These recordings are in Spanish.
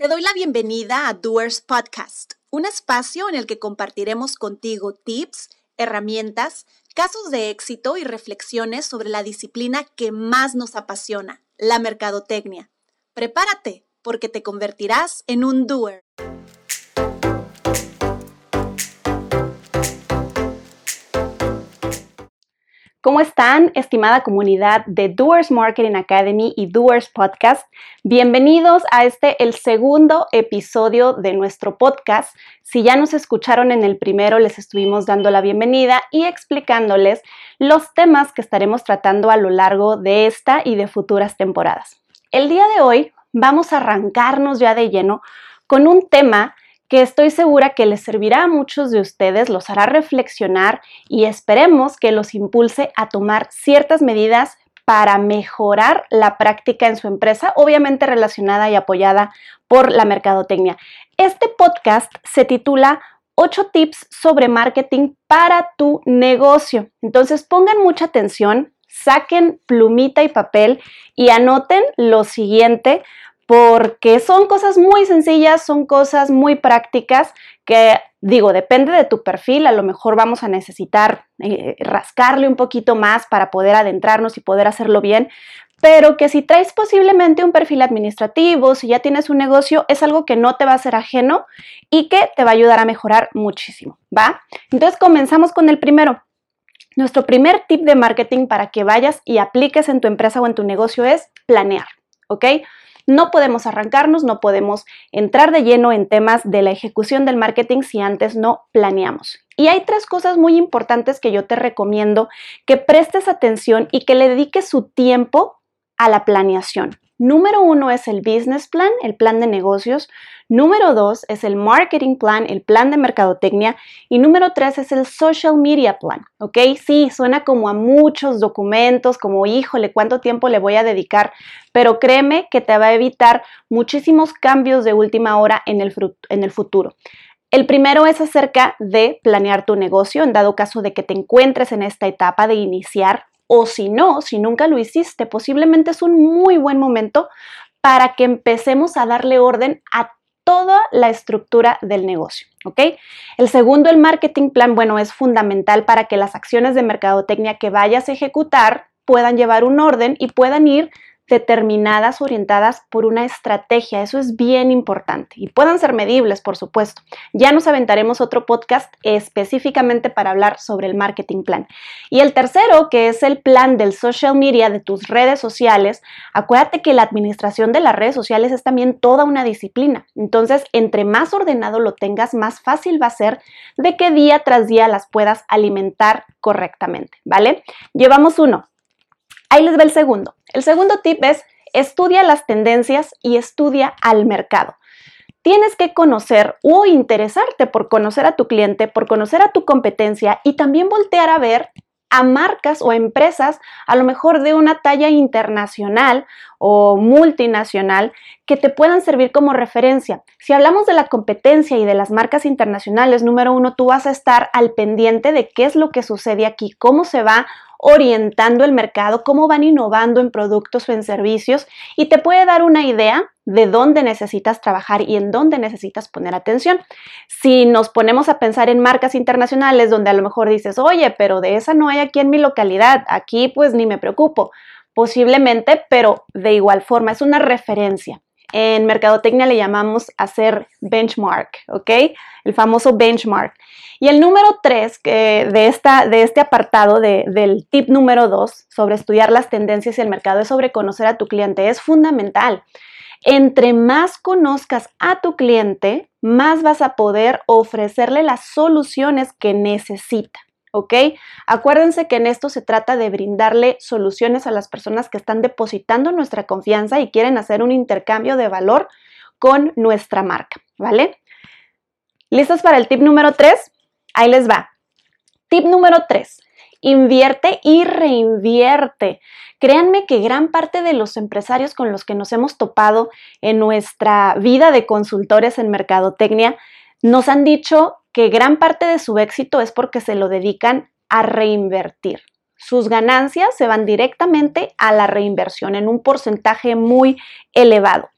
Te doy la bienvenida a Doers Podcast, un espacio en el que compartiremos contigo tips, herramientas, casos de éxito y reflexiones sobre la disciplina que más nos apasiona, la mercadotecnia. Prepárate, porque te convertirás en un doer. ¿Cómo están, estimada comunidad de Doers Marketing Academy y Doers Podcast? Bienvenidos a este, el segundo episodio de nuestro podcast. Si ya nos escucharon en el primero, les estuvimos dando la bienvenida y explicándoles los temas que estaremos tratando a lo largo de esta y de futuras temporadas. El día de hoy vamos a arrancarnos ya de lleno con un tema que estoy segura que les servirá a muchos de ustedes, los hará reflexionar y esperemos que los impulse a tomar ciertas medidas para mejorar la práctica en su empresa, obviamente relacionada y apoyada por la mercadotecnia. Este podcast se titula 8 tips sobre marketing para tu negocio. Entonces pongan mucha atención, saquen plumita y papel y anoten lo siguiente porque son cosas muy sencillas, son cosas muy prácticas que digo, depende de tu perfil, a lo mejor vamos a necesitar eh, rascarle un poquito más para poder adentrarnos y poder hacerlo bien, pero que si traes posiblemente un perfil administrativo, si ya tienes un negocio, es algo que no te va a ser ajeno y que te va a ayudar a mejorar muchísimo, ¿va? Entonces comenzamos con el primero. Nuestro primer tip de marketing para que vayas y apliques en tu empresa o en tu negocio es planear, ¿ok? No podemos arrancarnos, no podemos entrar de lleno en temas de la ejecución del marketing si antes no planeamos. Y hay tres cosas muy importantes que yo te recomiendo que prestes atención y que le dediques su tiempo a la planeación. Número uno es el business plan, el plan de negocios. Número dos es el marketing plan, el plan de mercadotecnia. Y número tres es el social media plan. ¿Ok? Sí, suena como a muchos documentos, como híjole, ¿cuánto tiempo le voy a dedicar? Pero créeme que te va a evitar muchísimos cambios de última hora en el, en el futuro. El primero es acerca de planear tu negocio, en dado caso de que te encuentres en esta etapa de iniciar o si no, si nunca lo hiciste, posiblemente es un muy buen momento para que empecemos a darle orden a toda la estructura del negocio, ¿ok? El segundo, el marketing plan, bueno, es fundamental para que las acciones de mercadotecnia que vayas a ejecutar puedan llevar un orden y puedan ir determinadas, orientadas por una estrategia. Eso es bien importante y puedan ser medibles, por supuesto. Ya nos aventaremos otro podcast específicamente para hablar sobre el marketing plan. Y el tercero, que es el plan del social media de tus redes sociales, acuérdate que la administración de las redes sociales es también toda una disciplina. Entonces, entre más ordenado lo tengas, más fácil va a ser de que día tras día las puedas alimentar correctamente, ¿vale? Llevamos uno. Ahí les va el segundo. El segundo tip es estudia las tendencias y estudia al mercado. Tienes que conocer o interesarte por conocer a tu cliente, por conocer a tu competencia y también voltear a ver a marcas o empresas a lo mejor de una talla internacional o multinacional que te puedan servir como referencia. Si hablamos de la competencia y de las marcas internacionales, número uno, tú vas a estar al pendiente de qué es lo que sucede aquí, cómo se va orientando el mercado, cómo van innovando en productos o en servicios y te puede dar una idea de dónde necesitas trabajar y en dónde necesitas poner atención. Si nos ponemos a pensar en marcas internacionales donde a lo mejor dices, oye, pero de esa no hay aquí en mi localidad, aquí pues ni me preocupo, posiblemente, pero de igual forma es una referencia. En mercadotecnia le llamamos hacer benchmark, ¿ok? El famoso benchmark. Y el número tres de, esta, de este apartado del tip número dos sobre estudiar las tendencias y el mercado es sobre conocer a tu cliente. Es fundamental. Entre más conozcas a tu cliente, más vas a poder ofrecerle las soluciones que necesita. ¿Ok? Acuérdense que en esto se trata de brindarle soluciones a las personas que están depositando nuestra confianza y quieren hacer un intercambio de valor con nuestra marca, ¿vale? ¿Listos para el tip número 3? Ahí les va. Tip número 3. Invierte y reinvierte. Créanme que gran parte de los empresarios con los que nos hemos topado en nuestra vida de consultores en mercadotecnia nos han dicho que gran parte de su éxito es porque se lo dedican a reinvertir. Sus ganancias se van directamente a la reinversión en un porcentaje muy elevado.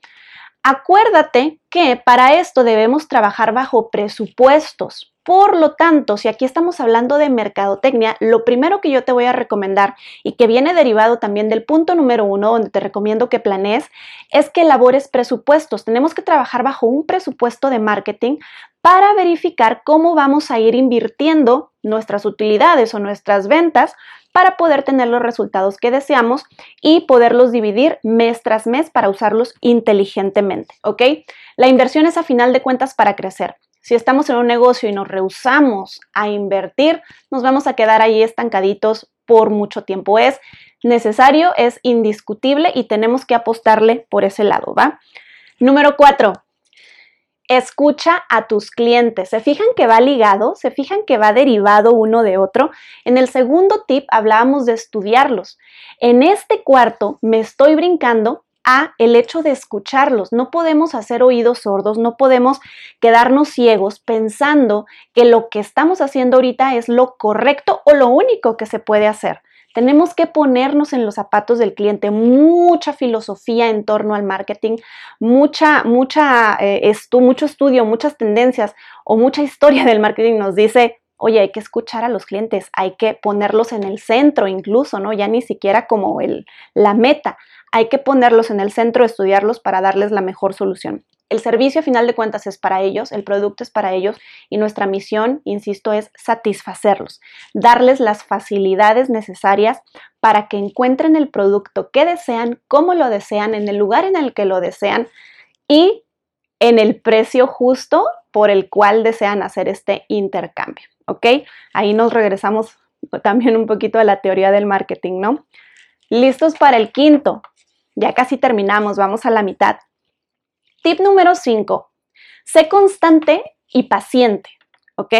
Acuérdate que para esto debemos trabajar bajo presupuestos. Por lo tanto, si aquí estamos hablando de mercadotecnia, lo primero que yo te voy a recomendar y que viene derivado también del punto número uno, donde te recomiendo que planees, es que elabores presupuestos. Tenemos que trabajar bajo un presupuesto de marketing para verificar cómo vamos a ir invirtiendo nuestras utilidades o nuestras ventas para poder tener los resultados que deseamos y poderlos dividir mes tras mes para usarlos inteligentemente, ¿ok? La inversión es a final de cuentas para crecer. Si estamos en un negocio y nos rehusamos a invertir, nos vamos a quedar ahí estancaditos por mucho tiempo. Es necesario, es indiscutible y tenemos que apostarle por ese lado, ¿va? Número cuatro, escucha a tus clientes. ¿Se fijan que va ligado? ¿Se fijan que va derivado uno de otro? En el segundo tip hablábamos de estudiarlos. En este cuarto me estoy brincando a el hecho de escucharlos. No podemos hacer oídos sordos, no podemos quedarnos ciegos pensando que lo que estamos haciendo ahorita es lo correcto o lo único que se puede hacer. Tenemos que ponernos en los zapatos del cliente, mucha filosofía en torno al marketing, mucha, mucha, eh, mucho estudio, muchas tendencias o mucha historia del marketing nos dice, oye, hay que escuchar a los clientes, hay que ponerlos en el centro incluso, ¿no? Ya ni siquiera como el, la meta, hay que ponerlos en el centro, estudiarlos para darles la mejor solución. El servicio a final de cuentas es para ellos, el producto es para ellos y nuestra misión, insisto, es satisfacerlos, darles las facilidades necesarias para que encuentren el producto que desean, cómo lo desean, en el lugar en el que lo desean y en el precio justo por el cual desean hacer este intercambio. ¿Ok? Ahí nos regresamos también un poquito a la teoría del marketing, ¿no? Listos para el quinto. Ya casi terminamos, vamos a la mitad. Tip número 5. Sé constante y paciente, ¿ok?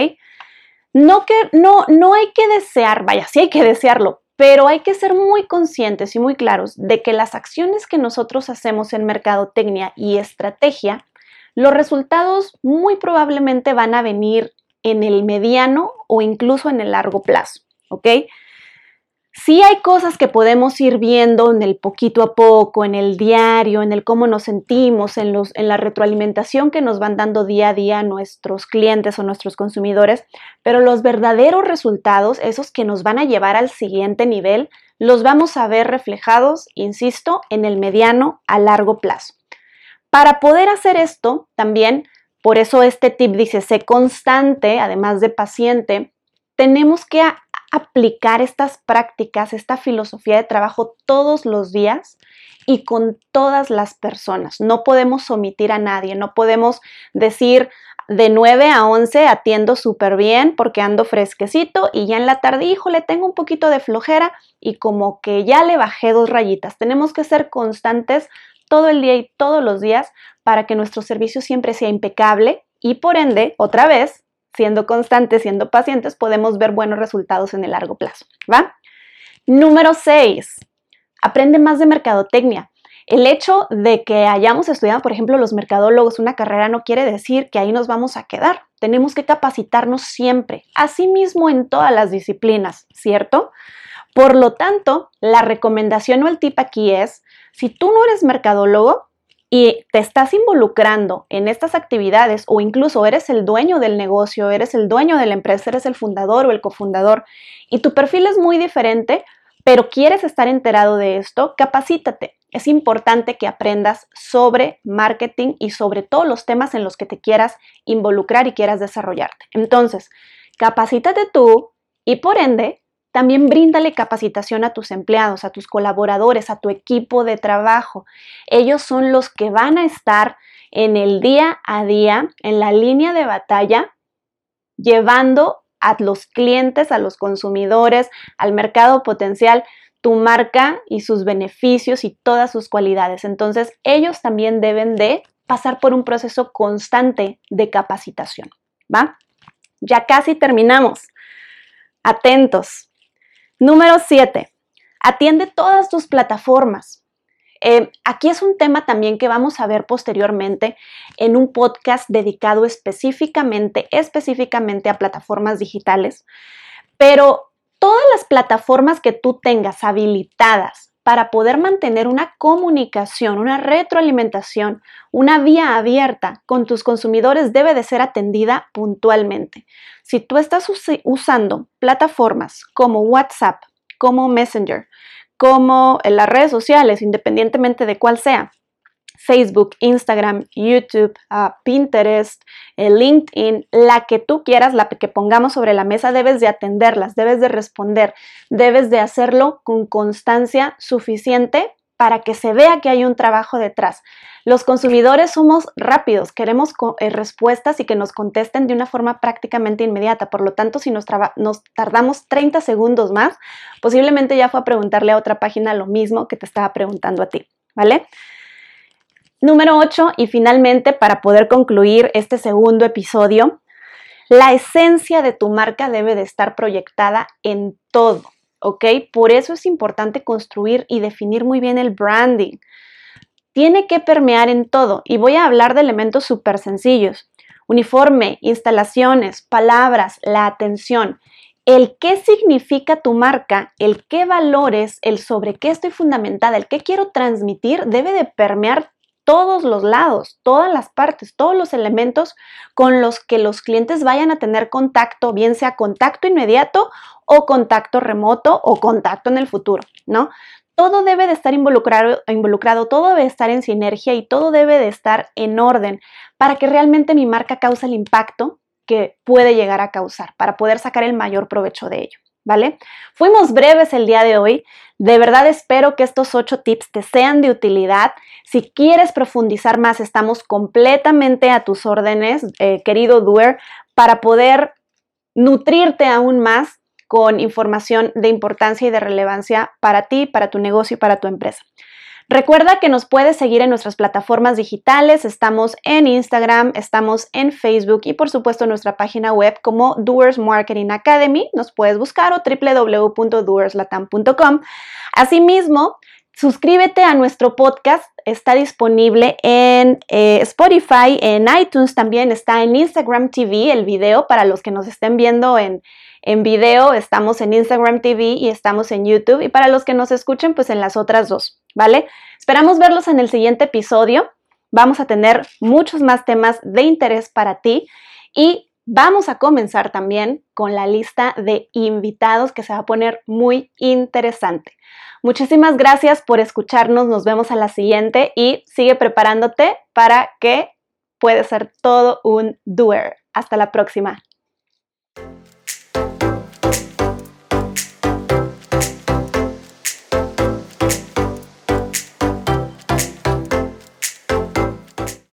No, que, no, no hay que desear, vaya, sí hay que desearlo, pero hay que ser muy conscientes y muy claros de que las acciones que nosotros hacemos en mercadotecnia y estrategia, los resultados muy probablemente van a venir en el mediano o incluso en el largo plazo, ¿ok? Sí hay cosas que podemos ir viendo en el poquito a poco, en el diario, en el cómo nos sentimos, en, los, en la retroalimentación que nos van dando día a día nuestros clientes o nuestros consumidores, pero los verdaderos resultados, esos que nos van a llevar al siguiente nivel, los vamos a ver reflejados, insisto, en el mediano a largo plazo. Para poder hacer esto, también, por eso este tip dice, sé constante, además de paciente, tenemos que aplicar estas prácticas, esta filosofía de trabajo todos los días y con todas las personas. No podemos omitir a nadie, no podemos decir de 9 a 11 atiendo súper bien porque ando fresquecito y ya en la tarde, híjole, tengo un poquito de flojera y como que ya le bajé dos rayitas. Tenemos que ser constantes todo el día y todos los días para que nuestro servicio siempre sea impecable y por ende, otra vez, siendo constantes, siendo pacientes, podemos ver buenos resultados en el largo plazo, ¿va? Número 6. Aprende más de mercadotecnia. El hecho de que hayamos estudiado, por ejemplo, los mercadólogos una carrera no quiere decir que ahí nos vamos a quedar. Tenemos que capacitarnos siempre, asimismo en todas las disciplinas, ¿cierto? Por lo tanto, la recomendación o el tip aquí es, si tú no eres mercadólogo, y te estás involucrando en estas actividades o incluso eres el dueño del negocio, eres el dueño de la empresa, eres el fundador o el cofundador y tu perfil es muy diferente, pero quieres estar enterado de esto, capacítate. Es importante que aprendas sobre marketing y sobre todos los temas en los que te quieras involucrar y quieras desarrollarte. Entonces, capacítate tú y por ende también bríndale capacitación a tus empleados, a tus colaboradores, a tu equipo de trabajo. Ellos son los que van a estar en el día a día, en la línea de batalla, llevando a los clientes, a los consumidores, al mercado potencial, tu marca y sus beneficios y todas sus cualidades. Entonces, ellos también deben de pasar por un proceso constante de capacitación. ¿Va? Ya casi terminamos. Atentos. Número 7. Atiende todas tus plataformas. Eh, aquí es un tema también que vamos a ver posteriormente en un podcast dedicado específicamente, específicamente a plataformas digitales, pero todas las plataformas que tú tengas habilitadas para poder mantener una comunicación, una retroalimentación, una vía abierta con tus consumidores debe de ser atendida puntualmente. Si tú estás usando plataformas como WhatsApp, como Messenger, como en las redes sociales, independientemente de cuál sea, Facebook, Instagram, YouTube, ah, Pinterest, eh, LinkedIn, la que tú quieras, la que pongamos sobre la mesa, debes de atenderlas, debes de responder, debes de hacerlo con constancia suficiente para que se vea que hay un trabajo detrás. Los consumidores somos rápidos, queremos eh, respuestas y que nos contesten de una forma prácticamente inmediata. Por lo tanto, si nos, nos, tardamos 30 segundos más, posiblemente ya fue a preguntarle a otra página lo mismo que te estaba preguntando a ti, ¿vale? Número 8, y finalmente, para poder concluir este segundo episodio, la esencia de tu marca debe de estar proyectada en todo, ¿ok? Por eso es importante construir y definir muy bien el branding. Tiene que permear en todo y voy a hablar de elementos súper sencillos. Uniforme, instalaciones, palabras, la atención, el qué significa tu marca, el qué valores, el sobre qué estoy fundamentada, el qué quiero transmitir, debe de permear todos los lados, todas las partes, todos los elementos con los que los clientes vayan a tener contacto, bien sea contacto inmediato o contacto remoto o contacto en el futuro, ¿no? Todo debe de estar involucrado, involucrado, todo debe estar en sinergia y todo debe de estar en orden para que realmente mi marca cause el impacto que puede llegar a causar, para poder sacar el mayor provecho de ello. ¿Vale? Fuimos breves el día de hoy. De verdad espero que estos ocho tips te sean de utilidad. Si quieres profundizar más, estamos completamente a tus órdenes, eh, querido Doer, para poder nutrirte aún más con información de importancia y de relevancia para ti, para tu negocio y para tu empresa. Recuerda que nos puedes seguir en nuestras plataformas digitales, estamos en Instagram, estamos en Facebook y por supuesto en nuestra página web como Doers Marketing Academy, nos puedes buscar o www.doerslatam.com. Asimismo, suscríbete a nuestro podcast, está disponible en eh, Spotify, en iTunes también, está en Instagram TV el video para los que nos estén viendo en, en video, estamos en Instagram TV y estamos en YouTube y para los que nos escuchen pues en las otras dos. ¿vale? Esperamos verlos en el siguiente episodio. Vamos a tener muchos más temas de interés para ti y vamos a comenzar también con la lista de invitados que se va a poner muy interesante. Muchísimas gracias por escucharnos, nos vemos a la siguiente y sigue preparándote para que puedas ser todo un doer. Hasta la próxima.